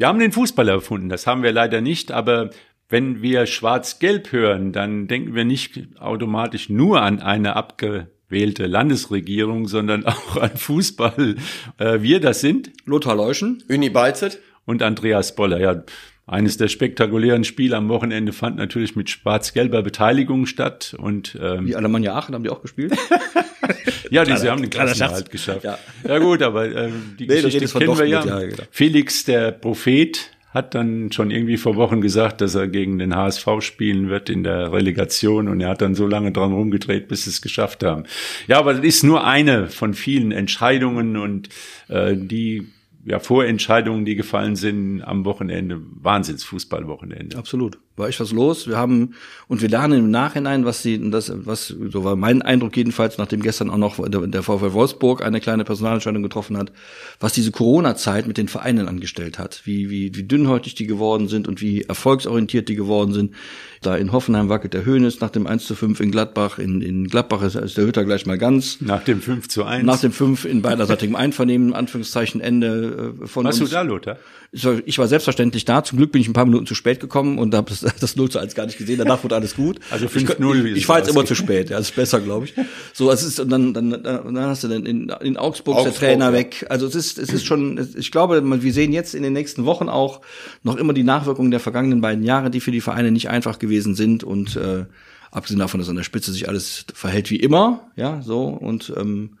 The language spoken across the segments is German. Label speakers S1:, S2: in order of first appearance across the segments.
S1: Wir haben den Fußball erfunden, das haben wir leider nicht, aber wenn wir schwarz-gelb hören, dann denken wir nicht automatisch nur an eine abgewählte Landesregierung, sondern auch an Fußball. Äh, wir das sind
S2: Lothar Leuschen,
S3: Uni Beizet
S1: und Andreas Boller. Ja, eines der spektakulären Spiele am Wochenende fand natürlich mit schwarz-gelber Beteiligung statt und
S2: ähm, die Alemannia Aachen haben die auch gespielt.
S1: ja, die sie haben den Klassenerhalt geschafft. Ja. ja gut, aber äh, die nee, Geschichte kennen wir ja. ja genau. Felix der Prophet hat dann schon irgendwie vor Wochen gesagt, dass er gegen den HSV spielen wird in der Relegation und er hat dann so lange dran rumgedreht, bis sie es geschafft haben. Ja, aber das ist nur eine von vielen Entscheidungen und äh, die ja, Vorentscheidungen, die gefallen sind am Wochenende, Wahnsinnsfußballwochenende.
S2: Absolut war echt was los. Wir haben und wir lernen im Nachhinein, was sie, das, was so war mein Eindruck jedenfalls, nachdem gestern auch noch der, der VfL Wolfsburg eine kleine Personalentscheidung getroffen hat, was diese Corona-Zeit mit den Vereinen angestellt hat, wie wie wie dünnhäutig die geworden sind und wie erfolgsorientiert die geworden sind. Da in Hoffenheim wackelt der Höhnes nach dem 1 zu 5 in Gladbach, in, in Gladbach ist, ist der Hütter gleich mal ganz.
S1: Nach dem 5 zu 1.
S2: Nach dem 5 in beiderseitigem Einvernehmen, Anführungszeichen Ende
S1: äh, von Warst uns. du da, Lothar?
S2: Ich war selbstverständlich da. Zum Glück bin ich ein paar Minuten zu spät gekommen und habe das, das 0 zu 1 gar nicht gesehen. Danach wurde alles gut.
S1: Also 5-0.
S2: Ich, ich, war jetzt immer zu spät. Ja, das ist besser, glaube ich. So, es ist, und dann, dann, dann hast du dann in, in Augsburg, Augsburg der Trainer ja. weg. Also es ist, es ist schon, ich glaube, wir sehen jetzt in den nächsten Wochen auch noch immer die Nachwirkungen der vergangenen beiden Jahre, die für die Vereine nicht einfach gewesen sind und äh, abgesehen davon, dass an der Spitze sich alles verhält wie immer, ja, so und ähm,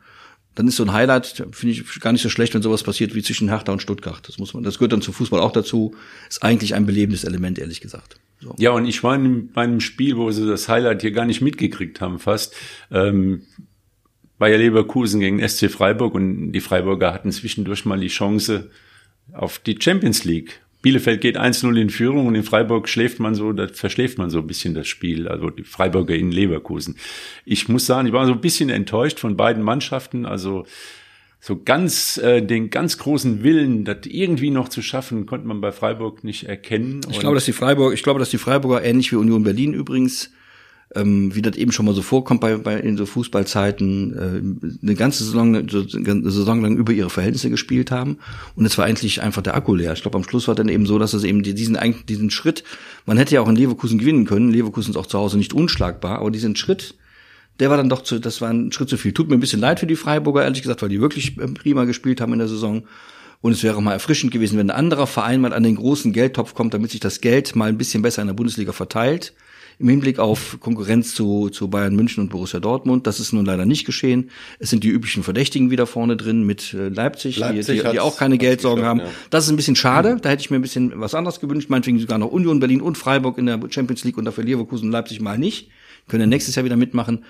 S2: dann ist so ein Highlight, finde ich gar nicht so schlecht, wenn sowas passiert wie zwischen Hertha und Stuttgart. Das muss man, das gehört dann zum Fußball auch dazu. Ist eigentlich ein belebendes Element, ehrlich gesagt.
S1: So. Ja, und ich war in meinem Spiel, wo sie das Highlight hier gar nicht mitgekriegt haben, fast. Ähm, Bayer Leverkusen gegen SC Freiburg und die Freiburger hatten zwischendurch mal die Chance auf die Champions League. Bielefeld geht 1-0 in Führung und in Freiburg schläft man so, da verschläft man so ein bisschen das Spiel, also die Freiburger in Leverkusen. Ich muss sagen, ich war so ein bisschen enttäuscht von beiden Mannschaften, also so ganz äh, den ganz großen Willen, das irgendwie noch zu schaffen, konnte man bei Freiburg nicht erkennen.
S2: Ich glaube, dass die Freiburg, ich glaube, dass die Freiburger ähnlich wie Union Berlin übrigens ähm, wie das eben schon mal so vorkommt bei, bei in so Fußballzeiten, äh, eine ganze Saison, eine Saison lang über ihre Verhältnisse gespielt haben. Und es war eigentlich einfach der Akku leer. Ich glaube, am Schluss war dann eben so, dass es eben diesen, diesen Schritt, man hätte ja auch in Leverkusen gewinnen können. Leverkusen ist auch zu Hause nicht unschlagbar, aber diesen Schritt, der war dann doch zu, das war ein Schritt zu viel. Tut mir ein bisschen leid für die Freiburger, ehrlich gesagt, weil die wirklich ähm, prima gespielt haben in der Saison. Und es wäre auch mal erfrischend gewesen, wenn ein anderer Verein mal an den großen Geldtopf kommt, damit sich das Geld mal ein bisschen besser in der Bundesliga verteilt im Hinblick auf Konkurrenz zu, zu Bayern München und Borussia Dortmund. Das ist nun leider nicht geschehen. Es sind die üblichen Verdächtigen wieder vorne drin mit äh, Leipzig, Leipzig die, die, die auch keine Geldsorgen haben. Ja. Das ist ein bisschen schade. Da hätte ich mir ein bisschen was anderes gewünscht. Meinetwegen sogar noch Union Berlin und Freiburg in der Champions League und dafür Leverkusen und Leipzig mal nicht. Können nächstes Jahr wieder mitmachen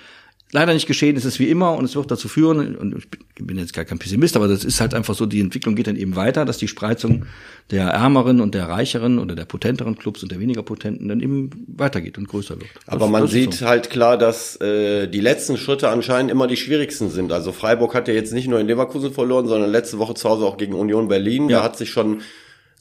S2: leider nicht geschehen. Es ist wie immer und es wird dazu führen, und ich bin jetzt gar kein Pessimist, aber das ist halt einfach so, die Entwicklung geht dann eben weiter, dass die Spreizung der ärmeren und der reicheren oder der potenteren Clubs und der weniger potenten dann eben weitergeht und größer wird.
S3: Aber das, man das sieht so. halt klar, dass äh, die letzten Schritte anscheinend immer die schwierigsten sind. Also Freiburg hat ja jetzt nicht nur in Leverkusen verloren, sondern letzte Woche zu Hause auch gegen Union Berlin. Ja. Da hat sich schon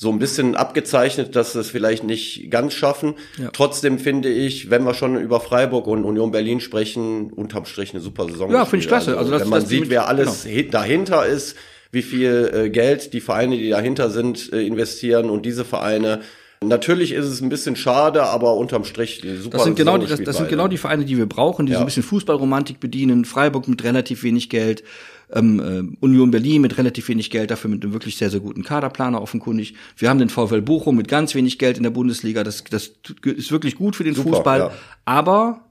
S3: so ein bisschen abgezeichnet, dass sie es vielleicht nicht ganz schaffen. Ja. Trotzdem finde ich, wenn wir schon über Freiburg und Union Berlin sprechen, unterm Strich eine super Saison.
S2: Ja, finde ich klasse.
S3: Also, also das, wenn man sieht, wer alles genau. dahinter ist, wie viel äh, Geld die Vereine, die dahinter sind, äh, investieren und diese Vereine Natürlich ist es ein bisschen schade, aber unterm Strich
S2: super. Das sind genau die, das, das sind genau die Vereine, die wir brauchen, die ja. so ein bisschen Fußballromantik bedienen. Freiburg mit relativ wenig Geld, ähm, äh, Union Berlin mit relativ wenig Geld, dafür mit einem wirklich sehr, sehr guten Kaderplaner offenkundig. Wir haben den VfL Bochum mit ganz wenig Geld in der Bundesliga. Das, das ist wirklich gut für den Super, Fußball. Ja. Aber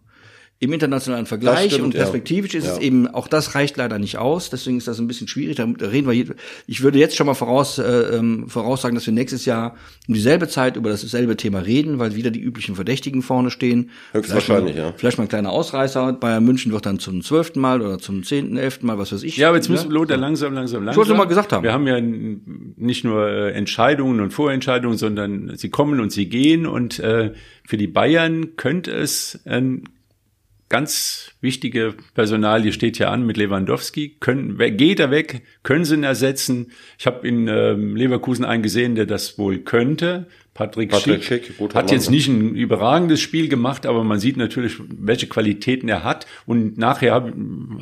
S2: im internationalen Vergleich stimmt, und perspektivisch ja. ist ja. es eben, auch das reicht leider nicht aus, deswegen ist das ein bisschen schwierig. Da reden wir, ich würde jetzt schon mal voraus, äh, ähm, voraussagen, dass wir nächstes Jahr um dieselbe Zeit über dasselbe Thema reden, weil wieder die üblichen Verdächtigen vorne stehen.
S3: Höchstwahrscheinlich,
S2: ja.
S3: Vielleicht
S2: mal ein kleiner Ausreißer. Bayern München wird dann zum zwölften Mal oder zum zehnten, elften Mal, was weiß ich.
S1: Ja, aber jetzt müssen wir Lothar langsam, langsam, langsam.
S2: Ich wollte mal gesagt haben.
S1: Wir haben ja nicht nur äh, Entscheidungen und Vorentscheidungen, sondern sie kommen und sie gehen und äh, für die Bayern könnte es ein ganz wichtige Personalie steht hier an mit Lewandowski. Können, geht er weg? Können sie ihn ersetzen? Ich habe in ähm, Leverkusen einen gesehen, der das wohl könnte. Patrick, Patrick Schick, Schick hat jetzt nicht ein überragendes Spiel gemacht, aber man sieht natürlich, welche Qualitäten er hat. Und nachher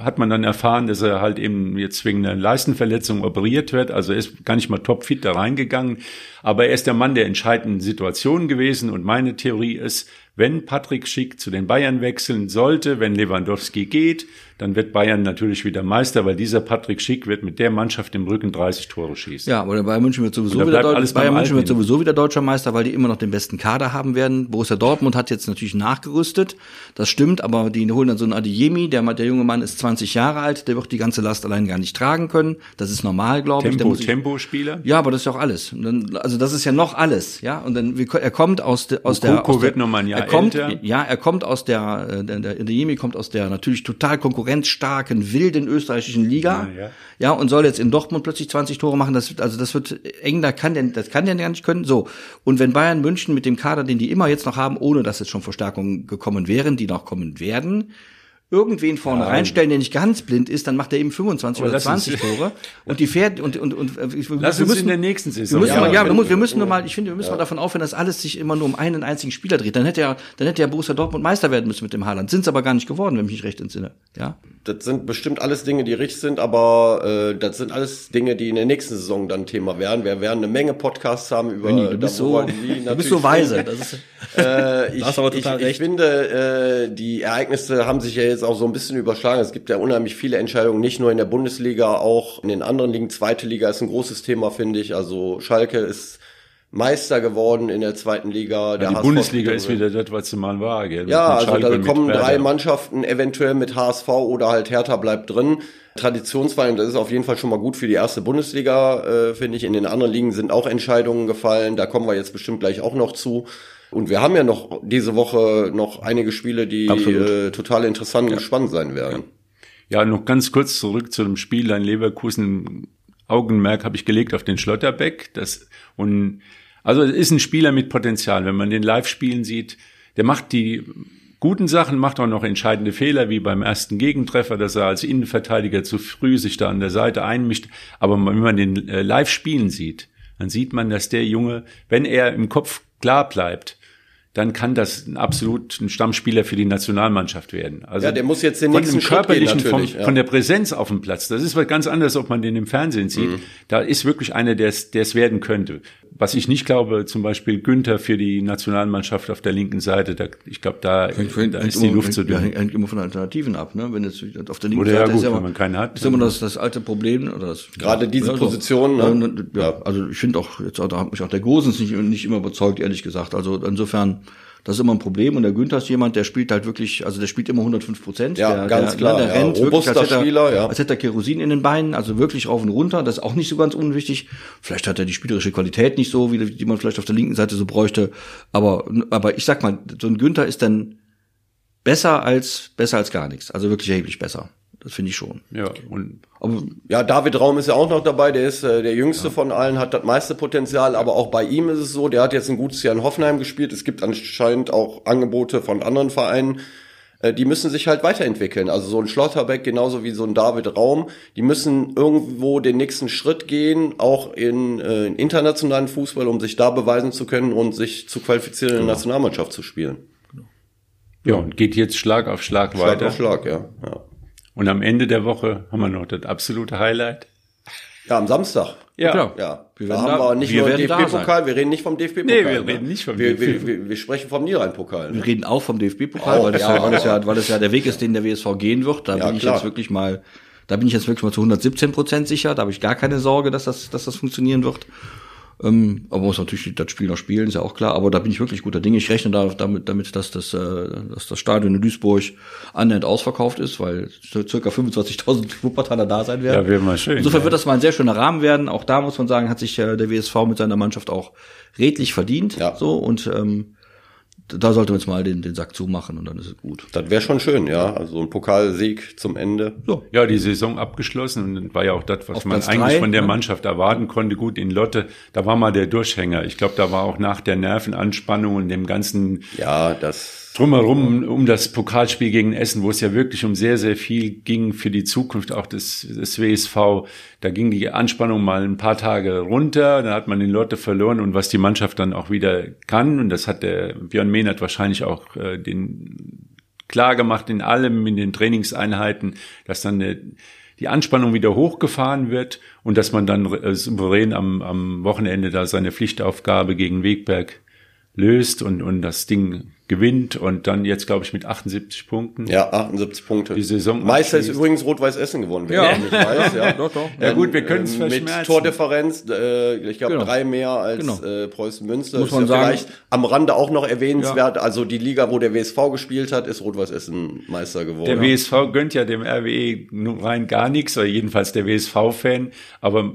S1: hat man dann erfahren, dass er halt eben jetzt wegen einer Leistenverletzung operiert wird. Also er ist gar nicht mal topfit da reingegangen. Aber er ist der Mann der entscheidenden Situation gewesen. Und meine Theorie ist, wenn Patrick Schick zu den Bayern wechseln sollte, wenn Lewandowski geht, dann wird Bayern natürlich wieder Meister, weil dieser Patrick Schick wird mit der Mannschaft im Rücken 30 Tore schießen.
S2: Ja, aber der Bayern München wird sowieso wieder Deu Bayern München wird sowieso wieder deutscher Meister, weil die immer noch den besten Kader haben werden. Borussia Dortmund hat jetzt natürlich nachgerüstet. Das stimmt, aber die holen dann so einen Adiyemi, der, der junge Mann ist 20 Jahre alt, der wird die ganze Last allein gar nicht tragen können. Das ist normal, glaube ich.
S1: Tempo, Tempo-Spieler?
S2: Ja, aber das ist ja auch alles. Dann, also das ist ja noch alles, ja. Und dann er kommt aus, de, aus
S1: der
S2: aus
S1: wird noch mal ein Jahr
S2: er kommt,
S1: älter.
S2: Ja, er kommt aus der, äh, der, der Adeyemi kommt aus der natürlich total konkurrenzstarken wilden österreichischen Liga. Ja, ja. ja, und soll jetzt in Dortmund plötzlich 20 Tore machen. Das, also das wird eng, da kann der, das kann der gar nicht können. So. Und wenn Bayern München mit dem Kader, den die immer jetzt noch haben, ohne dass jetzt schon Verstärkungen gekommen wären, die noch kommen werden, irgendwen vorne ja, reinstellen, der nicht ganz blind ist, dann macht er eben 25 oder 20 Tore und die fährt und und und
S1: äh, wir, lass wir müssen in der nächsten Saison.
S2: Wir müssen ja, mal, ja, wir, müssen, wir müssen nur mal, ich finde, wir müssen ja. mal davon aufhören, dass alles sich immer nur um einen einzigen Spieler dreht. Dann hätte ja dann hätte ja Borussia Dortmund Meister werden müssen mit dem Haaland. Sind es aber gar nicht geworden, wenn ich mich recht entsinne. Ja.
S3: Das sind bestimmt alles Dinge, die richtig sind, aber äh, das sind alles Dinge, die in der nächsten Saison dann Thema werden. Wir werden eine Menge Podcasts haben über
S2: Benni, du bist so du bist so weise. Das ist,
S3: äh, ich, das aber total ich, recht. ich finde, äh, die Ereignisse haben sich ja jetzt auch so ein bisschen über überschlagen. Es gibt ja unheimlich viele Entscheidungen, nicht nur in der Bundesliga, auch in den anderen Ligen. Zweite Liga ist ein großes Thema, finde ich. Also Schalke ist Meister geworden in der zweiten Liga.
S1: Ja, die HSV Bundesliga ist wieder das, was sie mal war. Gell?
S3: Ja, also da kommen drei Mannschaften eventuell mit HSV oder halt Hertha bleibt drin. Traditionsweise, das ist auf jeden Fall schon mal gut für die erste Bundesliga, äh, finde ich. In den anderen Ligen sind auch Entscheidungen gefallen. Da kommen wir jetzt bestimmt gleich auch noch zu. Und wir haben ja noch diese Woche noch einige Spiele, die äh, total interessant ja. und spannend sein werden.
S1: Ja, noch ganz kurz zurück zu dem Spiel in Leverkusen. Augenmerk habe ich gelegt auf den Schlotterbeck. Das, und, also es ist ein Spieler mit Potenzial. Wenn man den live spielen sieht, der macht die guten Sachen, macht auch noch entscheidende Fehler, wie beim ersten Gegentreffer, dass er als Innenverteidiger zu früh sich da an der Seite einmischt. Aber wenn man den äh, live spielen sieht, dann sieht man, dass der Junge, wenn er im Kopf klar bleibt, dann kann das ein absolut ein Stammspieler für die Nationalmannschaft werden.
S3: Also ja, der muss jetzt den
S1: von nächsten körperlichen, gehen, von, ja. von der Präsenz auf dem Platz. Das ist was ganz anderes, ob man den im Fernsehen sieht. Mhm. Da ist wirklich einer, der es werden könnte. Was ich nicht glaube, zum Beispiel Günther für die Nationalmannschaft auf der linken Seite, da, ich glaube, da,
S2: hängt,
S1: da
S2: hängt
S1: ist die Luft zu
S2: dünn. Hängt, hängt immer von Alternativen ab, ne? Wenn jetzt auf der
S1: linken oder Seite ja, gut, ist ja, wenn man keine hat.
S2: Ist immer das, das alte Problem oder das,
S3: gerade diese ja, Position.
S2: Ne? Ja, also ich finde auch jetzt da hat mich auch der Gosens nicht nicht immer überzeugt, ehrlich gesagt. Also insofern das ist immer ein Problem. Und der Günther ist jemand, der spielt halt wirklich, also der spielt immer 105 Prozent.
S3: Ja,
S2: der,
S3: ganz
S2: der,
S3: klar.
S2: Der,
S3: der
S2: ja, rennt wirklich, als hätte, er,
S3: Spieler, ja.
S2: als hätte er Kerosin in den Beinen, also wirklich rauf und runter. Das ist auch nicht so ganz unwichtig. Vielleicht hat er die spielerische Qualität nicht so, wie die man vielleicht auf der linken Seite so bräuchte. Aber, aber ich sag mal, so ein Günther ist dann besser als, besser als gar nichts. Also wirklich erheblich besser. Das finde ich schon.
S1: Ja, und
S3: aber, ja, David Raum ist ja auch noch dabei, der ist äh, der jüngste ja. von allen, hat das meiste Potenzial, aber auch bei ihm ist es so, der hat jetzt ein gutes Jahr in Hoffenheim gespielt. Es gibt anscheinend auch Angebote von anderen Vereinen, äh, die müssen sich halt weiterentwickeln. Also so ein Schlotterbeck genauso wie so ein David Raum, die müssen irgendwo den nächsten Schritt gehen, auch in, äh, in internationalen Fußball, um sich da beweisen zu können und sich zu qualifizieren, in der genau. Nationalmannschaft zu spielen.
S1: Ja, und geht jetzt Schlag auf Schlag, Schlag weiter.
S3: Schlag auf Schlag, ja. ja.
S1: Und am Ende der Woche haben wir noch das absolute Highlight.
S3: Ja, am Samstag.
S1: Ja,
S3: klar. Ja. Wir da haben da, wir nicht wir nur DFB-Pokal, wir reden nicht vom DFB-Pokal.
S1: Nee, wir ne? reden nicht vom
S3: DFB. Wir, wir, wir sprechen vom Niederrhein-Pokal.
S2: Ne? Wir reden auch vom DFB-Pokal, weil, das ja, weil, das ja, weil das ja der Weg ist, den der WSV gehen wird. Da ja, bin ich klar. jetzt wirklich mal, da bin ich jetzt wirklich mal zu 117 Prozent sicher. Da habe ich gar keine Sorge, dass das, dass das funktionieren wird. Ähm, aber man muss natürlich das Spiel noch spielen, ist ja auch klar. Aber da bin ich wirklich guter Dinge. Ich rechne da damit, damit dass, das, äh, dass das Stadion in Duisburg annähernd ausverkauft ist, weil circa 25.000 Wuppertaler da sein werden.
S1: Ja, wäre mal schön.
S2: Insofern
S1: ja.
S2: wird das mal ein sehr schöner Rahmen werden. Auch da muss man sagen, hat sich äh, der WSV mit seiner Mannschaft auch redlich verdient. Ja. So und ähm, da sollte man jetzt mal den, den Sack zumachen und dann ist es gut.
S3: Das wäre schon schön, ja. Also ein Pokalsieg zum Ende.
S1: So. Ja, die Saison abgeschlossen und war ja auch das, was Auf man Platz eigentlich drei, von der ja. Mannschaft erwarten konnte. Gut, in Lotte, da war mal der Durchhänger. Ich glaube, da war auch nach der Nervenanspannung und dem ganzen
S3: ja, das
S1: drumherum um das Pokalspiel gegen Essen, wo es ja wirklich um sehr, sehr viel ging für die Zukunft auch des, des WSV. Da ging die Anspannung mal ein paar Tage runter, da hat man den Lotte verloren und was die Mannschaft dann auch wieder kann, und das hat der Björn Mehnert wahrscheinlich auch äh, den klar gemacht in allem, in den Trainingseinheiten, dass dann eine, die Anspannung wieder hochgefahren wird und dass man dann äh, souverän am, am Wochenende da seine Pflichtaufgabe gegen Wegberg löst und, und das Ding gewinnt und dann jetzt, glaube ich, mit 78 Punkten.
S3: Ja, 78 Punkte.
S1: Die Saison
S3: Meister ist übrigens Rot-Weiß Essen gewonnen, wenn
S2: Ja.
S3: ich nicht weiß. Ja,
S2: Doch, doch.
S1: Ja gut, wir können es
S3: Ähm, Mit. Tordifferenz, äh, ich glaube
S2: Genau.
S3: drei mehr als
S2: Genau.
S3: äh, Preußen Münster.
S2: Muss
S3: ist
S2: man
S3: ja
S2: sagen.
S3: vielleicht am Rande auch noch erwähnenswert. Also die Liga, wo der WSV gespielt hat, ist Rot-Weiß Essen Meister geworden.
S1: Der WSV gönnt ja dem RWE nur rein gar nichts, oder jedenfalls der WSV-Fan, aber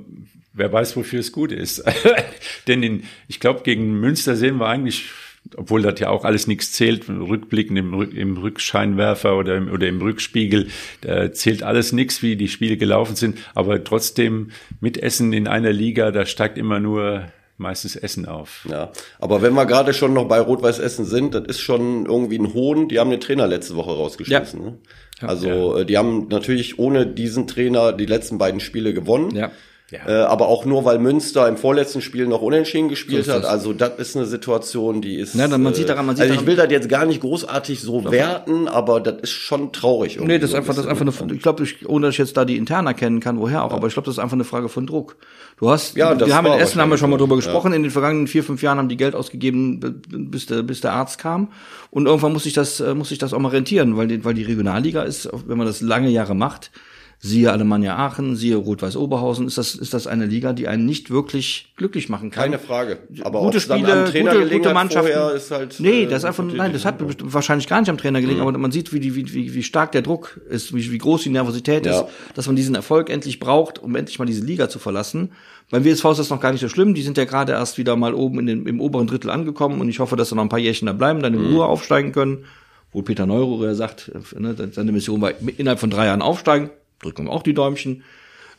S1: wer weiß, wofür es gut ist. Denn in, ich glaube, gegen Münster sehen wir eigentlich, obwohl das ja auch alles nichts zählt, rückblickend im, im Rückscheinwerfer oder im, oder im Rückspiegel, da zählt alles nichts, wie die Spiele gelaufen sind, aber trotzdem mit Essen in einer Liga, da steigt immer nur meistens Essen auf.
S3: Ja, aber wenn wir gerade schon noch bei Rot-Weiß Essen sind, das ist schon irgendwie ein Hohn. Die haben den Trainer letzte Woche rausgeschmissen. Ne? Also äh, die haben natürlich ohne diesen Trainer die letzten beiden Spiele gewonnen.
S2: Ja.
S1: Ja.
S3: Äh, aber auch nur, weil Münster im vorletzten Spiel noch unentschieden gespielt
S2: So
S3: hat. Also das ist eine Situation, die ist.
S2: Ja, dann man sieht daran- man sieht
S3: also ich will das jetzt gar nicht großartig so werten, aber das ist schon traurig. irgendwie
S2: Nee, das ist einfach, das ist einfach eine, ich glaube, ich, ohne dass ich jetzt da die intern erkennen kann, woher auch, aber ich glaube, das ist einfach eine Frage von Druck. Du hast,
S3: Ja, das
S2: wir haben in Essen, haben wir schon mal drüber gesprochen, in den vergangenen vier, fünf Jahren haben die Geld ausgegeben, bis der, bis der Arzt kam. Und irgendwann muss ich das, äh, muss ich das auch mal rentieren, weil die, weil die Regionalliga ist, wenn man das lange Jahre macht, siehe Alemannia Aachen, siehe Rot-Weiß Oberhausen, ist das, ist das eine Liga, die einen nicht wirklich glücklich machen kann.
S3: Keine Frage. Aber
S2: gute
S3: dann
S2: Spiele,
S3: am Trainer
S2: gute, gute Mannschaften.
S3: ist halt,
S2: nee,
S3: äh,
S2: das ist einfach, nein, das hat wahrscheinlich gar nicht am Trainer gelegen,
S3: Mhm.
S2: aber man sieht, wie, die, wie, wie, wie stark der Druck ist, wie, wie groß die Nervosität
S3: Ja.
S2: ist, dass man diesen Erfolg endlich braucht, um endlich mal diese Liga zu verlassen. Beim WSV ist das noch gar nicht so schlimm. Die sind ja gerade erst wieder mal oben in den, im oberen Drittel angekommen und ich hoffe, dass sie noch ein paar Jährchen da bleiben, dann in
S3: Mhm.
S2: Ruhe aufsteigen können. Wo Peter Neururer sagt, äh, ne, seine Mission war innerhalb von drei Jahren aufsteigen. Drücken wir auch die Däumchen.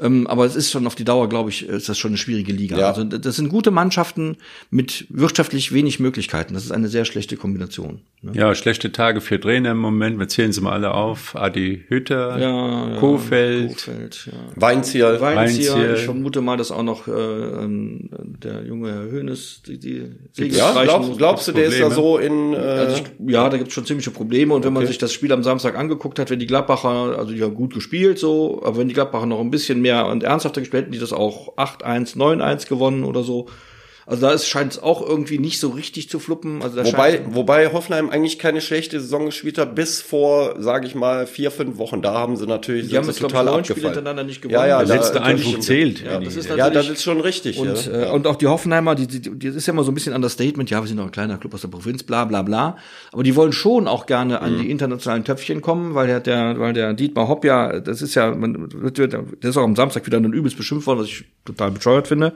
S2: Ähm, aber es ist schon auf die Dauer, glaube ich, ist das schon eine schwierige Liga.
S3: Ja.
S2: Also das sind gute Mannschaften mit wirtschaftlich wenig Möglichkeiten. Das ist eine sehr schlechte Kombination. Ne?
S1: Ja, schlechte Tage für Trainer im Moment. Wir zählen sie mal alle auf. Adi Hütter,
S2: Ja, ja,
S1: Kofeld.
S2: Kofeld ja.
S3: Weinzierl.
S2: Weinzierl.
S1: Weinzierl.
S2: Ich vermute mal, dass auch noch äh, ähm, der junge Herr Hönes die, die Segel
S3: Ja, glaub, glaubst du, der ist da so in. Äh,
S2: Also ich, ja, da gibt's schon ziemliche Probleme. Und wenn man
S3: Okay.
S2: sich das Spiel am Samstag angeguckt hat, wenn die Gladbacher, also die haben gut gespielt so, aber wenn die Gladbacher noch ein bisschen mehr und ernsthafter gespielt hätten, die das auch 8-1, 9-1 gewonnen oder so. Also da ist scheint es auch irgendwie nicht so richtig zu fluppen. Also da
S3: Wobei, wobei Hoffenheim eigentlich keine schlechte Saison gespielt hat, bis vor, sage ich mal, vier, fünf Wochen. Da haben sie natürlich
S2: die haben ich
S3: total
S2: Spiele
S3: abgefallen.
S2: hintereinander nicht gewonnen.
S3: Ja, ja,
S1: Der letzte Eindruck zählt.
S2: Ja, das ist
S3: Ja, das ist schon richtig.
S2: Und,
S3: ja.
S2: äh, und auch die Hoffenheimer, die, die, die das ist ja immer so ein bisschen Understatement, ja, wir sind doch ein kleiner Club aus der Provinz, bla bla bla. Aber die wollen schon auch gerne an
S3: Mhm.
S2: die internationalen Töpfchen kommen, weil der, der, weil der Dietmar Hopp ja, das ist ja, man der ist auch am Samstag wieder dann übelst beschimpft worden, was ich total bescheuert finde.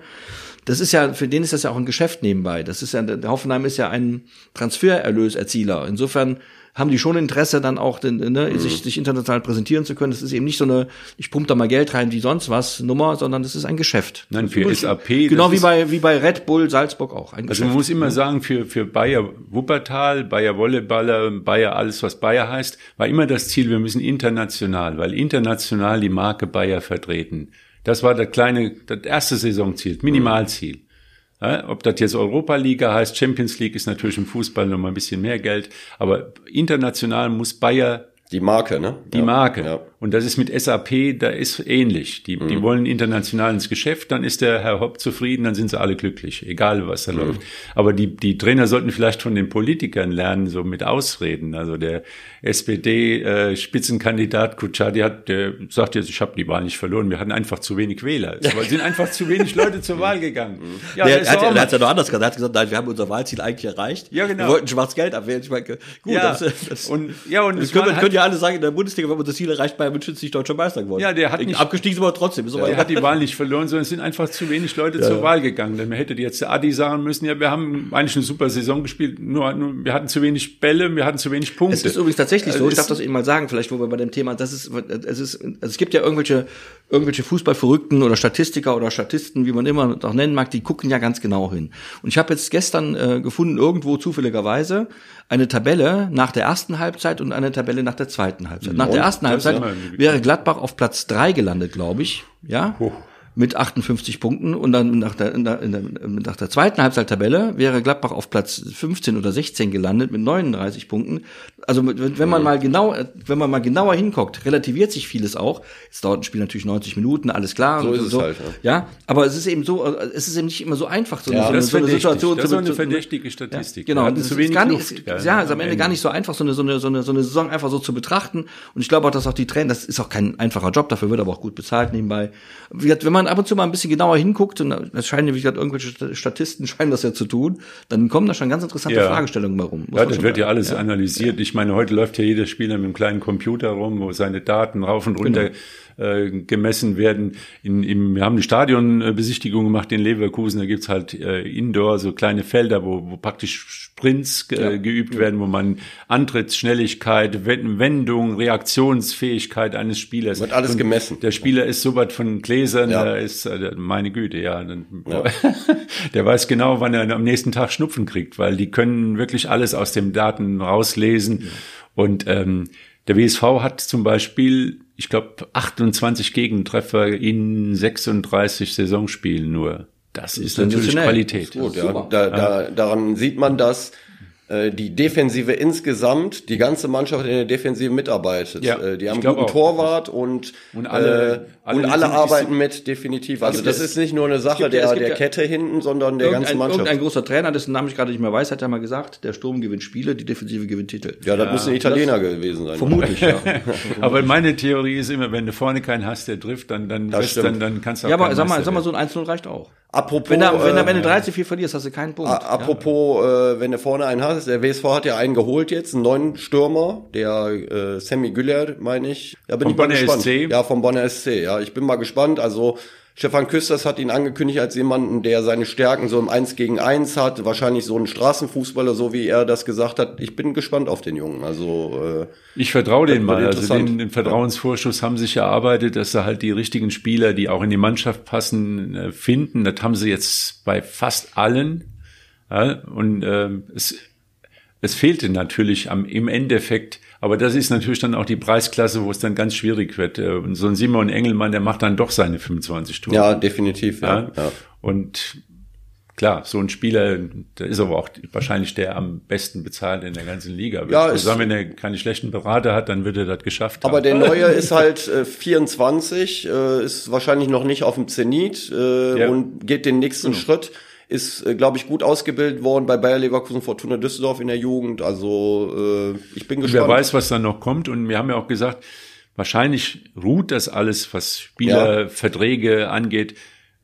S2: Das ist ja, für den ist das ja auch ein Geschäft nebenbei. Das ist ja, der Hoffenheim ist ja ein Transfererlöserziler. Insofern haben die schon Interesse, dann auch den, ne,
S3: Mhm.
S2: sich, sich international präsentieren zu können. Das ist eben nicht so eine, ich pumpe da mal Geld rein wie sonst was Nummer, sondern das ist ein Geschäft.
S1: Nein, für
S2: Übrigens,
S1: SAP.
S2: Genau wie bei, wie bei Red Bull Salzburg auch. Ein
S1: Also man muss immer sagen, für, für Bayer Wuppertal, Bayer Volleyballer, Bayer alles, was Bayer heißt, war immer das Ziel, wir müssen international, weil international die Marke Bayer vertreten. Das war das kleine, das erste Saisonziel, Minimalziel. Ja, ob das jetzt Europa-Liga heißt, Champions League ist natürlich im Fußball noch mal ein bisschen mehr Geld, aber international muss Bayer
S3: die Marke, ne?
S1: die
S3: ja.
S1: Marke.
S3: Ja.
S1: Und das ist mit SAP, da ist ähnlich. Die,
S3: Mhm.
S1: die wollen international ins Geschäft, dann ist der Herr Hopp zufrieden, dann sind sie alle glücklich, egal was da
S3: Mhm.
S1: läuft. Aber die, die Trainer sollten vielleicht von den Politikern lernen, so mit Ausreden. Also der SPD-Spitzenkandidat Kutschaty hat, der sagt jetzt, ich habe die Wahl nicht verloren, wir hatten einfach zu wenig Wähler. Es sind einfach zu wenig Leute zur Wahl gegangen. Ja,
S2: der,
S1: ist
S2: hat, der hat ja noch anders gesagt. Er hat gesagt, nein, wir haben unser Wahlziel eigentlich erreicht.
S1: Ja, genau.
S2: Wir wollten schwarzes Geld abwählen. Ich meine, gut,
S1: ja,
S2: das, das,
S1: und, ja, und
S2: das können,
S1: halt-
S2: können ja alle sagen, in der Bundesliga, wenn wir das Ziel erreicht, Bayern München ist nicht deutscher Meister geworden.
S1: Ja, der hat nicht-
S2: abgestiegen wir trotzdem. Ist aber
S1: Er hat die Wahl nicht verloren, sondern es sind einfach zu wenig Leute zur Wahl gegangen. Denn man hätte jetzt der Adi sagen müssen, ja, wir haben eigentlich eine super Saison gespielt, nur, nur wir hatten zu wenig Bälle, wir hatten zu wenig Punkte.
S2: Es ist übrigens tatsächlich so,
S1: Also
S2: ich darf das eben mal sagen, vielleicht wo wir bei dem Thema, das ist, es ist, also es gibt ja irgendwelche, irgendwelche Fußballverrückten oder Statistiker oder Statisten, wie man immer auch nennen mag, die gucken ja ganz genau hin. Und ich habe jetzt gestern äh, gefunden, irgendwo zufälligerweise, eine Tabelle nach der ersten Halbzeit und eine Tabelle nach der zweiten Halbzeit. Nach der ersten Halbzeit wäre Gladbach auf Platz drei gelandet, glaube ich, ja. Mit 58 Punkten und dann nach der, in der, in der, nach der zweiten Halbzeittabelle wäre Gladbach auf Platz 15 oder 16 gelandet mit 39 Punkten. Also wenn man mal genau, wenn man mal genauer hinguckt, relativiert sich vieles auch. Es dauert ein Spiel natürlich 90 Minuten, alles klar.
S3: So
S2: und
S3: ist es halt,
S2: Ja, aber es ist eben so, es ist eben nicht immer so einfach, so,
S3: Ja,
S2: eine, so, eine-
S1: das ist
S2: so eine
S1: verdächtig.
S2: Situation
S1: Das ist so eine verdächtige Statistik.
S2: Ja, genau, das
S1: zu
S2: ist
S1: wenig
S2: gar
S1: Luft,
S2: nicht,
S1: gell,
S2: ja, ist
S1: am
S2: Ende
S1: Ende.
S2: gar nicht so einfach, so eine, so eine, so eine, so eine Saison einfach so zu betrachten. Und ich glaube auch, dass auch die Trainer, das ist auch kein einfacher Job, dafür wird aber auch gut bezahlt nebenbei. Wenn man ab und zu mal ein bisschen genauer hinguckt, und das scheinen, wie gesagt, irgendwelche Statisten scheinen das ja zu tun, dann kommen da schon ganz interessante
S1: Ja.
S2: Fragestellungen bei rum.
S1: Ja,
S2: man
S1: das wird ja alles analysiert. Ich meine, heute läuft ja jeder Spieler mit einem kleinen Computer rum, wo seine Daten rauf und runter äh, gemessen werden. In, im, wir haben eine Stadionbesichtigung gemacht in Leverkusen. Da gibt's halt äh, Indoor so kleine Felder, wo, wo praktisch Sprints äh, geübt werden, wo man Antrittsschnelligkeit, Wen- Wendung, Reaktionsfähigkeit eines Spielers.
S3: Wird alles
S1: Und
S3: gemessen.
S1: Der Spieler ist so weit von Gläsern,
S3: Ja.
S1: der ist, äh, meine Güte, ja. Dann, der weiß genau, wann er am nächsten Tag Schnupfen kriegt, weil die können wirklich alles aus den Daten rauslesen. Und ähm, der WSV hat zum Beispiel, ich glaube, 28 Gegentreffer in 36 Saisonspielen nur. Das ist, natürlich. Qualität.
S3: Gut, ja.
S2: Super.
S3: Da, da, daran sieht man, dass die Defensive insgesamt, die ganze Mannschaft in der Defensive mitarbeitet.
S1: Ja,
S3: äh, die haben
S1: glaub
S3: guten
S1: auch.
S3: Torwart und,
S1: Und alle-
S3: äh,
S1: alle
S3: und alle arbeiten mit, definitiv. Also das
S2: ja-
S3: ist nicht nur eine Sache
S2: gibt ja-
S3: der, der
S2: ja-
S3: Kette hinten, sondern der ganzen Mannschaft.
S2: irgendein großer Trainer, dessen Namen ich gerade nicht mehr weiß, hat ja mal gesagt, der Sturm gewinnt Spiele, die Defensive gewinnt Titel.
S3: ja, das muss ein Italiener gewesen sein.
S2: Vermutlich, ja.
S1: Aber meine Theorie ist immer, wenn du vorne keinen hast, der trifft, dann, dann,
S3: Das
S1: dann, dann kannst du auch
S2: Ja, aber sag mal, sag mal, so ein 1-0 reicht auch.
S3: Apropos,
S2: Wenn du, wenn du am Ende 13-4 verlierst, hast du keinen Punkt.
S3: Apropos, äh, wenn du vorne einen hast, der WSV hat ja einen geholt jetzt, einen neuen Stürmer, der äh, Sammy Güller, meine ich. Da bin
S1: Vom
S3: ich mal
S1: Bonner
S3: gespannt.
S1: SC?
S3: Ja, vom Bonner SC. Ja, ich bin mal gespannt. Also Stefan Küsters hat ihn angekündigt als jemanden, der seine Stärken so im 1 gegen 1 hat, wahrscheinlich so ein Straßenfußballer, so wie er das gesagt hat. Ich bin gespannt auf den Jungen. Also äh,
S1: Ich vertraue denen
S3: wird
S1: mal. Also den, den Vertrauensvorschuss haben sich erarbeitet, dass sie halt die richtigen Spieler, die auch in die Mannschaft passen, äh, finden. Das haben sie jetzt bei fast allen. Ja, und ähm, es, es fehlte natürlich am, im Endeffekt, aber das ist natürlich dann auch die Preisklasse, wo es dann ganz schwierig wird. Äh, Und so ein Simon Engelmann, der macht dann doch seine 25 Tore.
S3: ja, definitiv. Ja,
S1: Ja? Und klar, so ein Spieler, der ist aber auch wahrscheinlich der am besten bezahlt in der ganzen Liga. Würde
S3: Ja,
S1: sagen, wenn er keine schlechten Berater hat, dann wird er das geschafft
S3: Aber
S1: haben.
S3: der neue ist halt äh, 24, äh, ist wahrscheinlich noch nicht auf dem Zenit äh,
S1: Ja.
S3: und geht den nächsten Schritt. Ist, äh, glaube ich, gut ausgebildet worden bei Bayer Leverkusen, Fortuna Düsseldorf in der Jugend. Also äh, ich bin gespannt.
S1: Wer weiß, was dann noch kommt. Und wir haben ja auch gesagt, wahrscheinlich ruht das alles, was Spielerverträge angeht.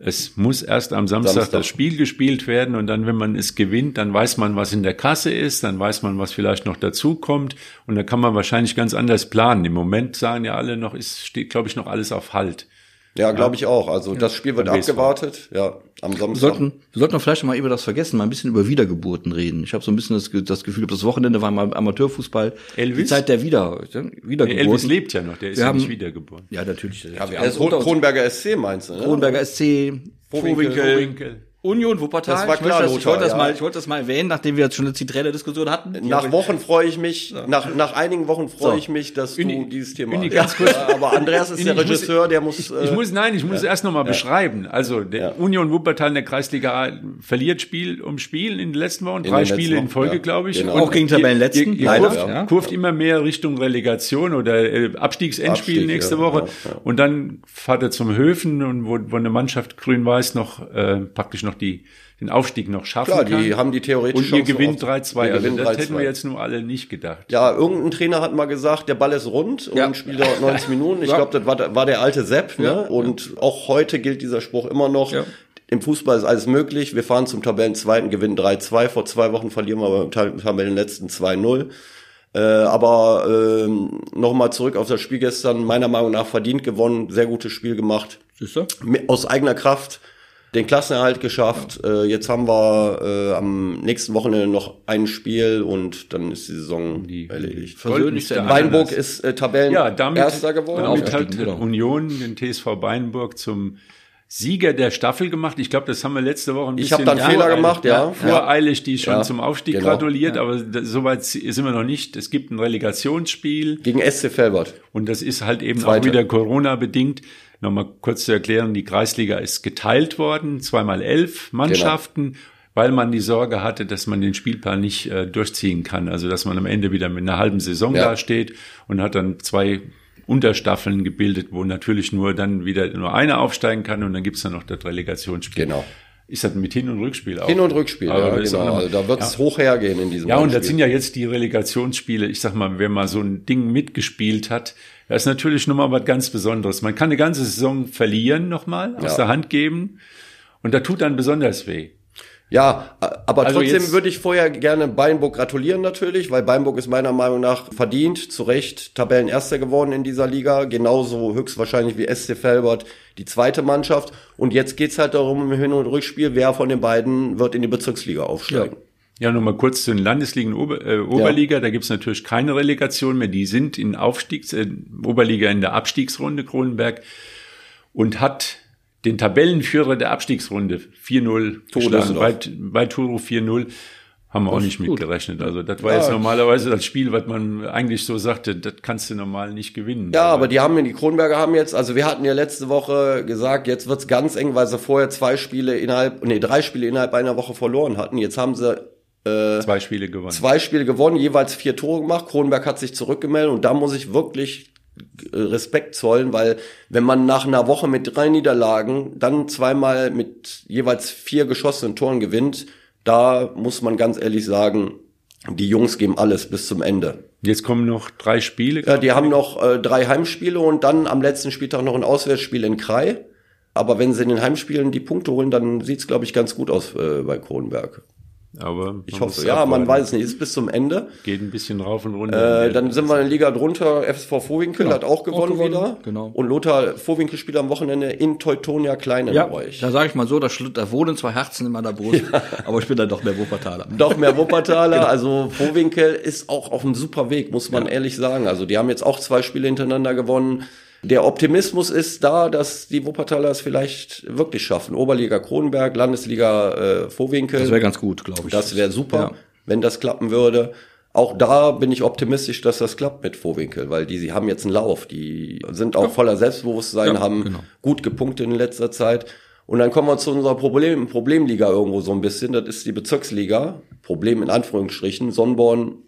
S1: Es muss erst am Samstag,
S3: Samstag.
S1: das Spiel gespielt werden und dann, wenn man es gewinnt, dann weiß man, was in der Kasse ist, dann weiß man, was vielleicht noch dazu kommt und dann kann man wahrscheinlich ganz anders planen. Im Moment sagen ja alle noch, es steht, glaube ich, noch alles auf Halt.
S3: Ja, glaube ich auch. Also das Spiel wird abgewartet. Ja, am
S2: Wir
S3: Samstag.
S2: sollten, wir sollten doch vielleicht mal über das vergessen, mal ein bisschen über Wiedergeburten reden. Ich habe so ein bisschen das, das Gefühl, das Wochenende war mal Amateurfußball. Die
S1: Elvis?
S2: Zeit der Wieder, Wiedergeburten.
S1: Elvis lebt ja noch, der ist
S2: Wir
S1: ja
S2: haben-
S1: nicht wiedergeboren.
S2: Ja, natürlich.
S3: Ja, wir
S2: Er
S3: haben. Kronberger SC meinst du, ne?
S2: Kronberger SC,
S3: Vorwinkel.
S2: Vorwinkel, Union Wuppertal.
S3: Das war
S2: ich,
S3: klar,
S2: das, ich wollte das
S3: ja.
S2: mal, ich wollte das mal erwähnen, nachdem wir jetzt schon eine Zitrelle-Diskussion hatten.
S3: Nach
S2: ich-
S3: Wochen freue ich mich, nach, nach einigen Wochen freue
S2: So.
S3: ich mich, dass
S1: Uni-
S3: du dieses Thema
S1: Uni,
S3: hast.
S1: ganz kurz.
S3: Ja, aber Andreas ist
S1: Uni,
S3: der
S1: ich muss-
S3: Regisseur, der muss.
S1: Ich,
S3: äh,
S1: ich muss, nein, ich muss erst noch mal beschreiben. Also, der
S3: Ja.
S1: Union Wuppertal in der Kreisliga A verliert Spiel um Spiel in den letzten Wochen. Drei
S3: den letzten
S1: Spiele in Folge,
S3: ja.
S1: glaube ich.
S3: Genau.
S1: Und
S2: Auch gegen
S1: ihr-
S2: Tabellenletzten,
S1: Ihr, ihr
S2: leider,
S1: kurft,
S2: ja.
S1: kurft immer mehr Richtung Relegation oder äh, Abstiegsendspiel
S3: Abstieg,
S1: nächste
S3: ja,
S1: Woche.
S3: ja, ja.
S1: Und dann fahrt er zum Höfen und wo, wo eine Mannschaft grün-weiß noch äh, praktisch noch die den Aufstieg noch schaffen
S3: Klar,
S1: kann.
S3: die haben die theoretisch
S1: und ihr gewinnt
S3: auf-
S1: 3-2.
S3: wir
S1: Also
S3: gewinnen
S1: das hätten
S3: 3-2.
S1: wir jetzt nur alle nicht gedacht.
S3: Ja, irgendein Trainer hat mal gesagt, der Ball ist rund und
S2: Ja.
S3: ein Spiel dauert 90 Minuten. Ich
S2: Ja.
S3: glaube, das war, der- war der alte Sepp. Ne?
S2: Ja.
S3: Und auch heute gilt dieser Spruch immer noch. Im Fußball ist alles möglich. Wir fahren zum Tabellenzweiten, gewinnen 3-2. Vor zwei Wochen verlieren wir beim Ta- Tabellenletzten 2-0. Äh, aber ähm, nochmal zurück auf das Spiel gestern, meiner Meinung nach verdient gewonnen, sehr gutes Spiel gemacht.
S2: Siehst du?
S3: Aus eigener Kraft den Klassenerhalt geschafft. Ja. Äh, jetzt haben wir äh, am nächsten Wochenende noch ein Spiel und dann ist die Saison die, erledigt.
S2: Versöhnlichste
S3: Weinburg ist äh, Tabellen
S1: ja, damit,
S3: Erster geworden.
S1: Damit hat genau. Union den TSV Weinburg zum Sieger der Staffel gemacht. Ich glaube, das haben wir letzte Woche ein
S3: bisschen. Ich habe dann Fehler gemacht, ja.
S1: Voreilig, die schon ja, zum Aufstieg genau. gratuliert, ja. aber soweit sind wir noch nicht. Es gibt ein Relegationsspiel.
S3: Gegen SC Felbert.
S1: Und das ist halt eben Zweite. auch wieder Corona bedingt. Nochmal kurz zu erklären, die Kreisliga ist geteilt worden, zweimal elf Mannschaften, genau. weil man die Sorge hatte, dass man den Spielplan nicht äh, durchziehen kann. Also dass man am Ende wieder mit einer halben Saison ja. dasteht und hat dann zwei Unterstaffeln gebildet, wo natürlich nur dann wieder nur einer aufsteigen kann und dann gibt's dann noch das Relegationsspiel.
S3: Genau.
S1: Ist das mit Hin- und Rückspiel
S3: auch? Hin- und Rückspiel,
S1: Aber ja, genau.
S3: Also da wird's ja. hoch hergehen in diesem
S1: Ja, und das sind ja jetzt die Relegationsspiele. Ich sag mal, wenn man so ein Ding mitgespielt hat, das ist natürlich nochmal was ganz Besonderes. Man kann eine ganze Saison verlieren nochmal, aus ja. der Hand geben. Und da tut dann besonders weh.
S3: Ja, aber also trotzdem würde ich vorher gerne Beinburg gratulieren natürlich, weil Beinburg ist meiner Meinung nach verdient, zu Recht Tabellenerster geworden in dieser Liga, genauso höchstwahrscheinlich wie SC Felbert die zweite Mannschaft. Und jetzt geht's halt darum im Hin- und Rückspiel, wer von den beiden wird in die Bezirksliga aufsteigen.
S1: Ja. Ja, nochmal kurz zu den Landesligen Ober, äh, Oberliga. Ja. Da gibt's natürlich keine Relegation mehr. Die sind in Aufstiegs, äh, Oberliga in der Abstiegsrunde, Kronenberg, und hat den Tabellenführer der Abstiegsrunde 4-0 geschlagen. Bei, bei Turo 4-0 haben wir das auch nicht mitgerechnet. Also das war ja. jetzt normalerweise das Spiel, was man eigentlich so sagte, das kannst du normal nicht gewinnen.
S3: Ja, aber, die haben die Kronberger haben jetzt, also wir hatten ja letzte Woche gesagt, jetzt wird's ganz eng, weil sie vorher zwei Spiele innerhalb, nee, drei Spiele innerhalb einer Woche verloren hatten. Jetzt haben sie
S1: äh, zwei Spiele gewonnen.
S3: Zwei Spiele gewonnen, jeweils vier Tore gemacht. Kronberg hat sich zurückgemeldet und da muss ich wirklich Respekt zollen, weil wenn man nach einer Woche mit drei Niederlagen dann zweimal mit jeweils vier geschossenen Toren gewinnt, da muss man ganz ehrlich sagen, die Jungs geben alles bis zum Ende.
S1: Jetzt kommen noch drei Spiele.
S3: Ja, die haben noch äh, drei Heimspiele und dann am letzten Spieltag noch ein Auswärtsspiel in Krai. Aber wenn sie in den Heimspielen die Punkte holen, dann sieht's glaube ich, ganz gut aus äh, bei Kronberg.
S1: Aber
S3: ich hoffe, ja, man weiß es nicht. Ist bis zum Ende.
S1: Geht ein bisschen rauf und runter.
S3: Äh, dann sind wir in der Liga drunter. FSV Vorwinkel genau. hat auch gewonnen, auch gewonnen, wieder.
S2: Genau.
S3: Und Lothar Vorwinkel spielt am Wochenende in Teutonia Klein in
S2: ja, euch. Da sage ich mal so, da, da wohnen zwei Herzen in meiner Brust. Ja. Aber ich bin dann doch mehr Wuppertaler.
S3: Doch mehr Wuppertaler. genau. Also Vorwinkel ist auch auf einem super Weg, muss man ja. ehrlich sagen. Also die haben jetzt auch zwei Spiele hintereinander gewonnen. Der Optimismus ist da, dass die Wuppertaler es vielleicht wirklich schaffen. Oberliga Kronenberg, Landesliga äh, Vorwinkel.
S2: Das wäre ganz gut, glaube ich.
S3: Das wäre super, ja. wenn das klappen würde. Auch da bin ich optimistisch, dass das klappt mit Vorwinkel, weil die sie haben jetzt einen Lauf. Die sind auch ja. voller Selbstbewusstsein, ja, haben genau. gut gepunktet in letzter Zeit. Und dann kommen wir zu unserer Problem, Problemliga irgendwo so ein bisschen. Das ist die Bezirksliga. Problem in Anführungsstrichen. Sonnborn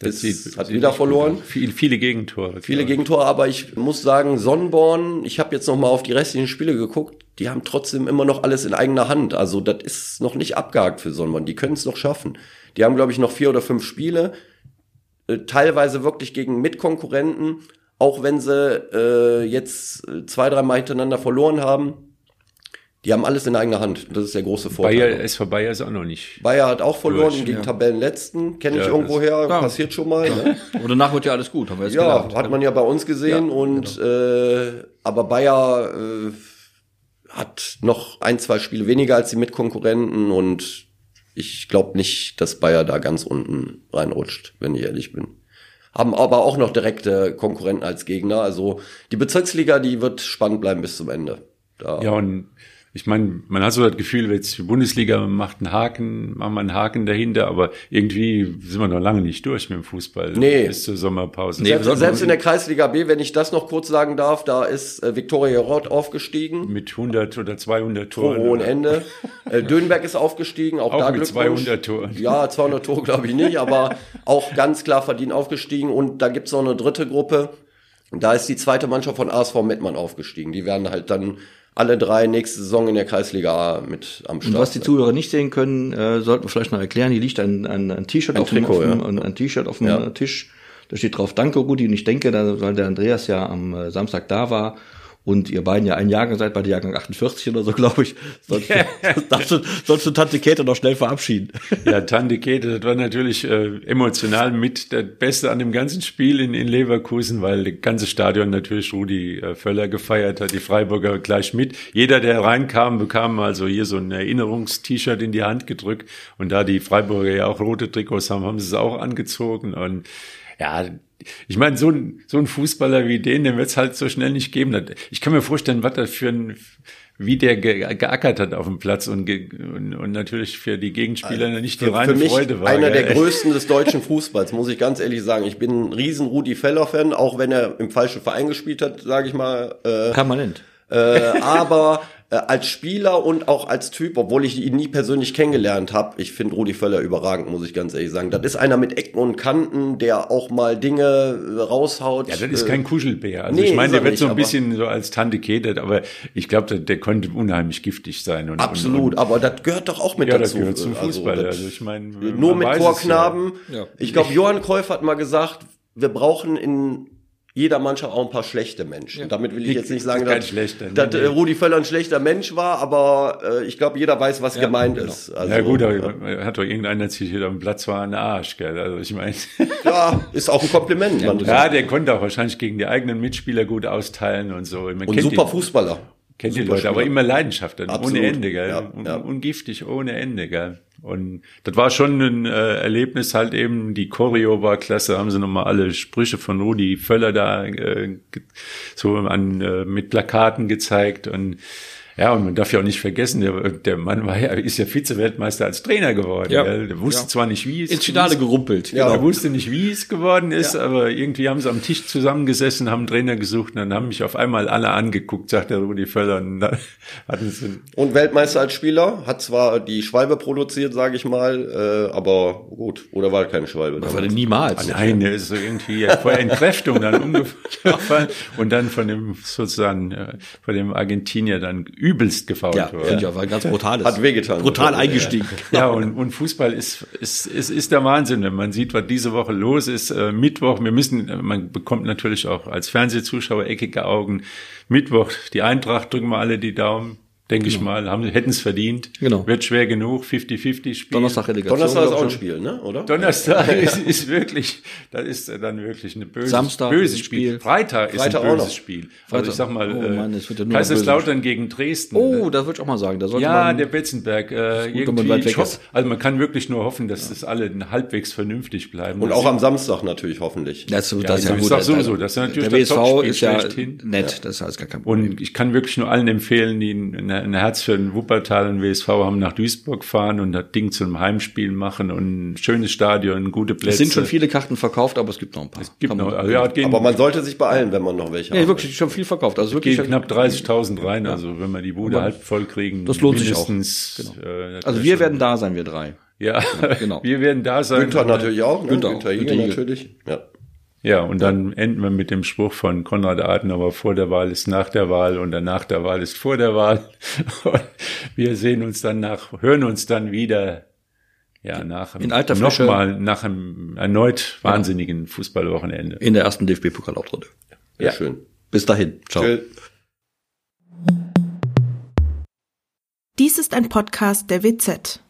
S3: das ist, hat wieder verloren.
S1: Viel, viele Gegentore.
S3: Viele Gegentore, aber ich muss sagen, Sonnenborn, ich habe jetzt noch mal auf die restlichen Spiele geguckt, die haben trotzdem immer noch alles in eigener Hand. Also das ist noch nicht abgehakt für Sonnenborn. Die können es noch schaffen. Die haben, glaube ich, noch vier oder fünf Spiele, äh, teilweise wirklich gegen Mitkonkurrenten, auch wenn sie äh, jetzt zwei, dreimal hintereinander verloren haben die haben alles in eigener Hand. Das ist der große Vorteil.
S1: Bayer, SV Bayer ist auch noch nicht.
S3: Bayer hat auch verloren durch, gegen ja. Tabellenletzten. Kenne ich ja, irgendwoher. Ja. Passiert schon mal. Ne?
S2: Und danach wird ja alles gut. Haben wir
S3: jetzt ja, gelernt. hat man ja bei uns gesehen. und genau. äh, aber Bayer äh, hat noch ein, zwei Spiele weniger als die Mitkonkurrenten. Und ich glaube nicht, dass Bayer da ganz unten reinrutscht, wenn ich ehrlich bin haben aber auch noch direkte Konkurrenten als Gegner. Also die Bezirksliga, die wird spannend bleiben bis zum Ende.
S1: Da. Ja, und ich meine, man hat so das Gefühl, jetzt die Bundesliga macht einen Haken, machen wir einen Haken dahinter, aber irgendwie sind wir noch lange nicht durch mit dem Fußball.
S3: Nee.
S1: Bis zur Sommerpause.
S3: Nee, selbst, selbst in der Kreisliga B, wenn ich das noch kurz sagen darf, da ist äh, Viktoria Roth aufgestiegen.
S1: Mit 100 oder 200 Toren.
S3: Ohne Ende. äh, Dönberg ist aufgestiegen, auch, auch da
S1: mit 200 Toren.
S3: Ja, 200 Tore glaube ich nicht, aber auch ganz klar verdient aufgestiegen. Und da gibt's noch eine dritte Gruppe. Da ist die zweite Mannschaft von ASV Mettmann aufgestiegen. Die werden halt dann alle drei nächste Saison in der Kreisliga A mit am
S2: Start. Und was die Zuhörer nicht sehen können, äh, sollten wir vielleicht noch erklären. Hier liegt ein, ein, ein T-Shirt auf, dem, auf, dem, ja. ein T-Shirt auf dem ja. Tisch. Da steht drauf Danke Rudi und ich denke, da, weil der Andreas ja am äh, Samstag da war und ihr beiden ja ein Jahrgang seid, bei der Jahrgang 48 oder so, glaube ich, sollst, du, sollst, du, sollst du Tante Käthe noch schnell verabschieden.
S1: Ja, Tante Käthe, das war natürlich äh, emotional mit der Beste an dem ganzen Spiel in, in Leverkusen, weil das ganze Stadion natürlich Rudi äh, Völler gefeiert hat, die Freiburger gleich mit. Jeder, der reinkam, bekam also hier so ein Erinnerungst-T-Shirt in die Hand gedrückt und da die Freiburger ja auch rote Trikots haben, haben sie es auch angezogen und ja, ich meine, so ein, so ein Fußballer wie den, den wird es halt so schnell nicht geben. Ich kann mir vorstellen, was das für ein, wie der ge geackert hat auf dem Platz und, und, und natürlich für die Gegenspieler also nicht die für, reine für mich Freude war.
S3: Einer gell? der größten des deutschen Fußballs, muss ich ganz ehrlich sagen. Ich bin ein riesen Rudi Feller-Fan, auch wenn er im falschen Verein gespielt hat, sage ich mal.
S2: Äh, Permanent.
S3: Äh, aber äh, als Spieler und auch als Typ, obwohl ich ihn nie persönlich kennengelernt habe, ich finde Rudi Völler überragend, muss ich ganz ehrlich sagen. Das ist einer mit Ecken und Kanten, der auch mal Dinge äh, raushaut.
S1: Ja, das ist kein Kuschelbär. Also nee, ich meine, der wird nicht, so ein bisschen so als Tante ketet, aber ich glaube, der, der konnte unheimlich giftig sein.
S3: Und, absolut, und, und, aber das gehört doch auch mit
S1: ja,
S3: dazu.
S1: Das gehört zum also Fußball. Also, also ich meine,
S3: nur mit Chorknaben. Ja. Ich glaube, Johann Kreuf hat mal gesagt, wir brauchen in jeder Mannschaft auch ein paar schlechte Menschen. Ja. Damit will ich jetzt nicht sagen, dass, dass äh, Rudi Völler ein schlechter Mensch war, aber äh, ich glaube, jeder weiß, was ja, gemeint genau. ist.
S1: Also, ja gut, aber äh, hat doch irgendeiner zitiert, am Platz war ein Arsch, gell? Also ich meine.
S3: ja, ist auch ein Kompliment.
S1: Ja, ja, der konnte auch wahrscheinlich gegen die eigenen Mitspieler gut austeilen und so.
S3: Man und super Fußballer.
S1: Kennt die Leute, aber immer Leidenschaft, dann, ohne Ende, gell? Ja, ja. Ungiftig, ohne Ende, gell? Und das war schon ein äh, Erlebnis halt eben, die Choreo war klasse, haben sie nochmal alle Sprüche von Rudi Völler da äh, so an, äh, mit Plakaten gezeigt. Und ja, und man darf ja auch nicht vergessen, der, der Mann war ja, ist ja Vize-Weltmeister als Trainer geworden. Ja. Gell? Der wusste ja. zwar nicht, wie es
S2: ins Finale gerumpelt.
S1: Ja, genau. er wusste nicht, wie es geworden ist, ja. aber irgendwie haben sie am Tisch zusammengesessen, haben einen Trainer gesucht und dann haben mich auf einmal alle angeguckt, sagt der Rudi Völler. Und,
S3: hatten sie und Weltmeister als Spieler hat zwar die Schwalbe produziert, sage ich mal, äh, aber gut, oder war keine Schwalbe?
S2: Das war niemals.
S1: Ah, nein, der ist so irgendwie vor Entkräftung dann umgefallen und dann von dem sozusagen äh, von dem Argentinier dann übelst gefault
S2: ja,
S1: worden.
S2: Ja, war ganz brutal.
S3: Hat wehgetan.
S2: Brutal eingestiegen.
S1: Ja, und, und Fußball ist, ist, ist, ist der Wahnsinn, wenn man sieht, was diese Woche los ist. Äh, Mittwoch, wir müssen, man bekommt natürlich auch als Fernsehzuschauer eckige Augen. Mittwoch, die Eintracht, drücken wir alle die Daumen denke genau. ich mal, haben, hätten es verdient.
S2: Genau.
S1: Wird schwer genug, 50-50 Spiel.
S2: Donnerstag
S3: Relegation. Donnerstag ist auch ein Spiel, ne? oder?
S1: Donnerstag ist, ist wirklich, das ist dann wirklich eine böse,
S2: Samstag
S1: böses Spiel. Spiel. Freitag,
S3: Freitag
S1: ist ein böses Spiel. Freitag. Also ich sag mal, oh Mann, es wird ja
S2: nur
S1: Kaiserslautern gegen Dresden.
S2: Oh, das würde ich auch mal sagen. Da sollte
S1: ja,
S2: man,
S1: der Betzenberg. Äh, irgendwie, hoffe, also man kann wirklich nur hoffen, dass ja. das alle halbwegs vernünftig bleiben.
S3: Und auch am Samstag natürlich hoffentlich.
S2: Das, das
S1: ja,
S2: ist ja
S1: gut. Sowieso, das ist natürlich
S2: der WSV ist ja nett, das heißt gar kein Problem.
S1: Und ich kann wirklich nur allen empfehlen, die ein Herz für den Wuppertal und WSV haben nach Duisburg fahren und das Ding zum Heimspiel machen und ein schönes Stadion, gute Plätze.
S2: Es sind schon viele Karten verkauft, aber es gibt noch ein paar.
S1: Es gibt noch, also ja,
S3: gehen, aber man sollte sich beeilen, wenn man noch welche
S2: nee, hat. wirklich schon viel verkauft. Also wirklich
S1: gehen knapp 30.000 rein, also wenn wir die Bude halb voll kriegen.
S2: Das lohnt sich auch. Genau. Äh, also wir werden da sein, wir drei.
S1: Ja, genau. wir werden da sein.
S3: Günther natürlich auch.
S2: Ne? Günther, Günther,
S3: Günther natürlich. Ja.
S1: Ja, und dann enden wir mit dem Spruch von Konrad Adenauer, vor der Wahl ist nach der Wahl und dann nach der Wahl ist vor der Wahl. Und wir sehen uns dann nach, hören uns dann wieder, ja, nach,
S2: in alter
S1: Frische, nochmal nach einem erneut wahnsinnigen. Fußballwochenende.
S2: In der ersten DFB-Pokalaufrunde.
S3: Ja, ja, schön.
S2: Bis dahin. Ciao. Tschö.
S4: Dies ist ein Podcast der WZ.